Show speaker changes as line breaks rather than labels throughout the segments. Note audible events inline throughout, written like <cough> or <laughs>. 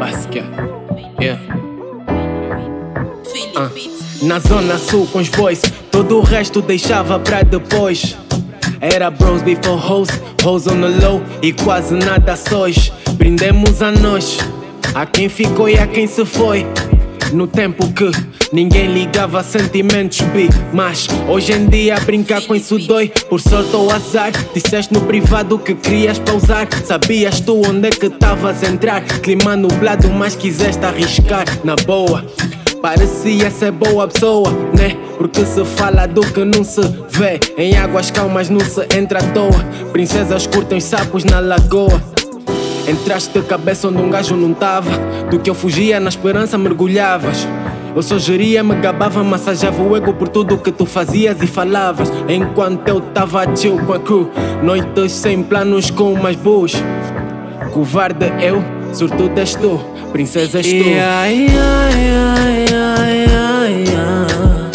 Yeah, yeah. Ah, Na zona sul com os boys, todo o resto deixava pra depois. Era bros before hoes, hoes on the low e quase nada sós. Brindemos a nós, a quem ficou e a quem se foi. No tempo que ninguém ligava sentimentos, bi. Mas hoje em dia brincar com isso dói. Por sorte ou azar, disseste no privado que querias pausar. Sabias tu onde é que estavas a entrar? Clima nublado, mas quiseste arriscar. Na boa, parecia ser boa pessoa, né? Porque se fala do que não se vê. Em águas calmas não se entra à toa. Princesas curtem os sapos na lagoa. Entraste de cabeça onde um gajo não tava. Do que eu fugia, na esperança mergulhavas. Eu só geria, me gabava, massageava o ego por tudo que tu fazias e falavas. Enquanto eu tava chill com a crew, noites sem planos com umas boas. Covarde eu, sortudo és tu, princesa és tu.
Yeah, yeah, yeah, yeah, yeah, yeah.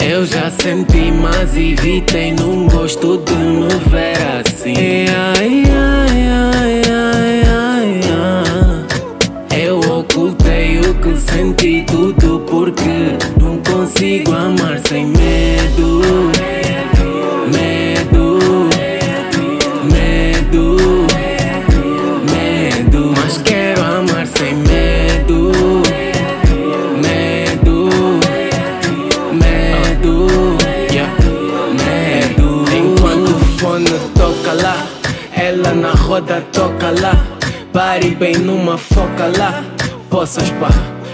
Eu já senti, mas evitei, não gosto de me ver assim. Medo, medo. Enquanto o fone toca lá, ela na roda toca lá. Pare bem numa foca lá. Poças pá,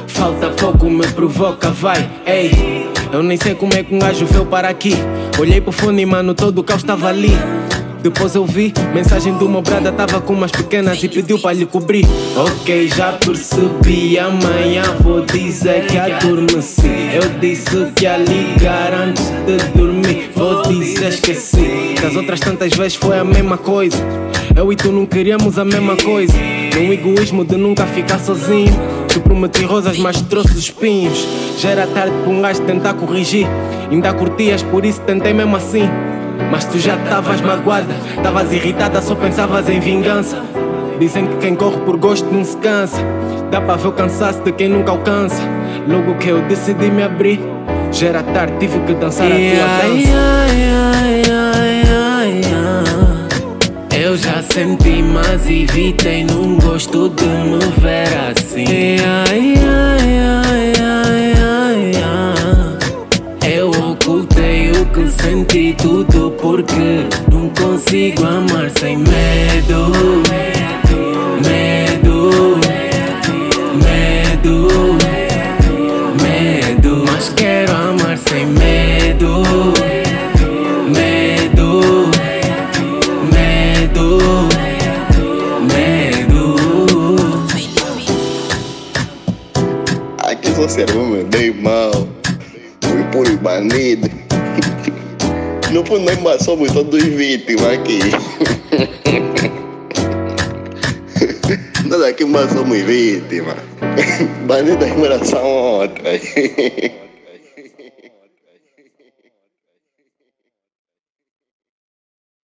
falta pouco, me provoca, vai, ei. Eu nem sei como é que um gajo veio para aqui. Olhei pro fone, mano, todo o caos estava ali. Depois eu vi, mensagem do meu brada tava com umas pequenas e pediu para lhe cobrir. Ok, já percebi, amanhã vou dizer que adormeci. Eu disse que ia ligar antes de dormir. Vou dizer esqueci. Das outras tantas vezes foi a mesma coisa. Eu e tu não queríamos a mesma coisa. No egoísmo de nunca ficar sozinho. Te prometi rosas, mas trouxe espinhos. Já era tarde para um gajo tentar corrigir. Ainda curtias, por isso tentei mesmo assim. Mas tu já estavas magoada, estavas irritada, só pensavas em vingança. Dizem que quem corre por gosto não se cansa. Dá para ver o cansaço de quem nunca alcança. Logo que eu decidi me abrir, já era tarde, tive que dançar a
Yeah,
tua dança.
yeah, yeah.
Eu já senti, mas evitei, não gosto de me ver assim. Medo. Medo, medo, medo. Mas quero amar sem medo. Medo, medo, medo.
Aqui <laughs> só serve meu bem mal. Fui puro banido. No fundo, nós somos todos vítimas aqui. <laughs> Nós aqui mais somos vítimas. Bandidas são outras.